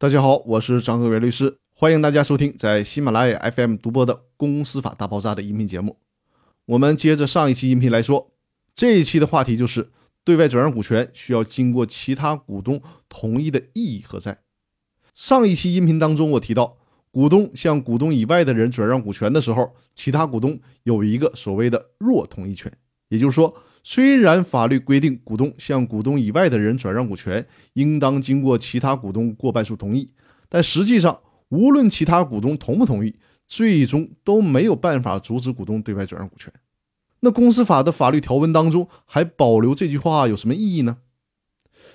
大家好，我是张鹤元律师，欢迎大家收听在喜马拉雅 FM 独播的《公司法大爆炸》的音频节目。我们接着上一期音频来说，这一期的话题就是对外转让股权需要经过其他股东同意的意义何在？上一期音频当中我提到，股东向股东以外的人转让股权的时候，其他股东有一个所谓的弱同意权，也就是说。虽然法律规定股东向股东以外的人转让股权应当经过其他股东过半数同意，但实际上，无论其他股东同不同意，最终都没有办法阻止股东对外转让股权。那公司法的法律条文当中还保留这句话有什么意义呢？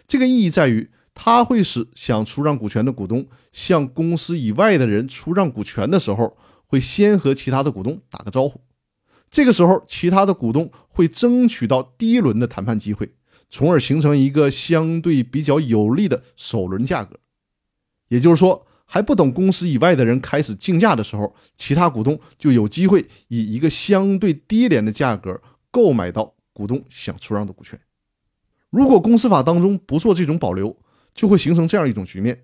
这个意义在于，它会使想出让股权的股东向公司以外的人出让股权的时候，会先和其他的股东打个招呼。这个时候，其他的股东会争取到第一轮的谈判机会，从而形成一个相对比较有利的首轮价格。也就是说，还不等公司以外的人开始竞价的时候，其他股东就有机会以一个相对低廉的价格购买到股东想出让的股权。如果公司法当中不做这种保留，就会形成这样一种局面：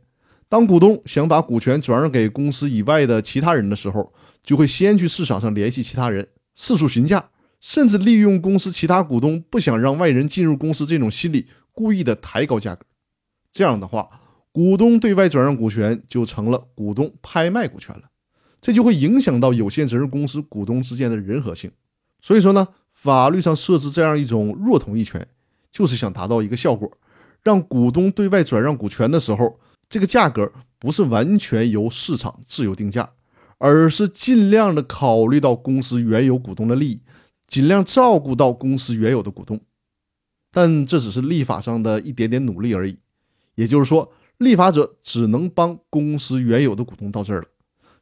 当股东想把股权转让给公司以外的其他人的时候，就会先去市场上联系其他人。四处询价，甚至利用公司其他股东不想让外人进入公司这种心理，故意的抬高价格。这样的话，股东对外转让股权就成了股东拍卖股权了，这就会影响到有限责任公司股东之间的人和性。所以说呢，法律上设置这样一种弱同意权，就是想达到一个效果，让股东对外转让股权的时候，这个价格不是完全由市场自由定价。而是尽量的考虑到公司原有股东的利益，尽量照顾到公司原有的股东，但这只是立法上的一点点努力而已。也就是说，立法者只能帮公司原有的股东到这儿了，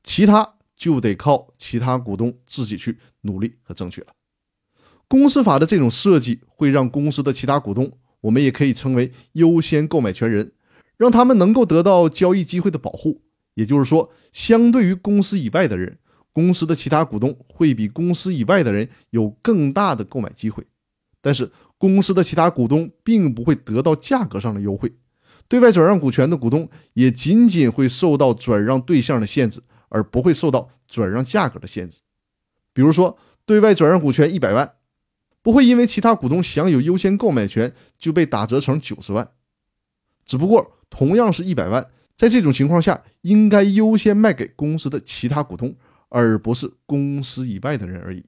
其他就得靠其他股东自己去努力和争取了。公司法的这种设计会让公司的其他股东，我们也可以称为优先购买权人，让他们能够得到交易机会的保护。也就是说，相对于公司以外的人，公司的其他股东会比公司以外的人有更大的购买机会。但是，公司的其他股东并不会得到价格上的优惠，对外转让股权的股东也仅仅会受到转让对象的限制，而不会受到转让价格的限制。比如说，对外转让股权一百万，不会因为其他股东享有优先购买权就被打折成九十万，只不过同样是一百万。在这种情况下，应该优先卖给公司的其他股东，而不是公司以外的人而已。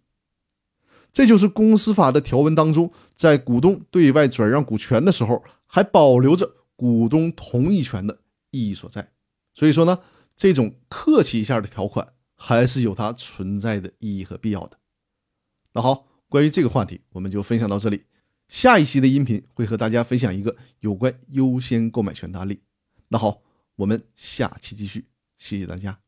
这就是公司法的条文当中，在股东对外转让股权的时候，还保留着股东同意权的意义所在。所以说呢，这种客气一下的条款，还是有它存在的意义和必要的。那好，关于这个话题，我们就分享到这里。下一期的音频会和大家分享一个有关优先购买权的案例。那好。我们下期继续，谢谢大家。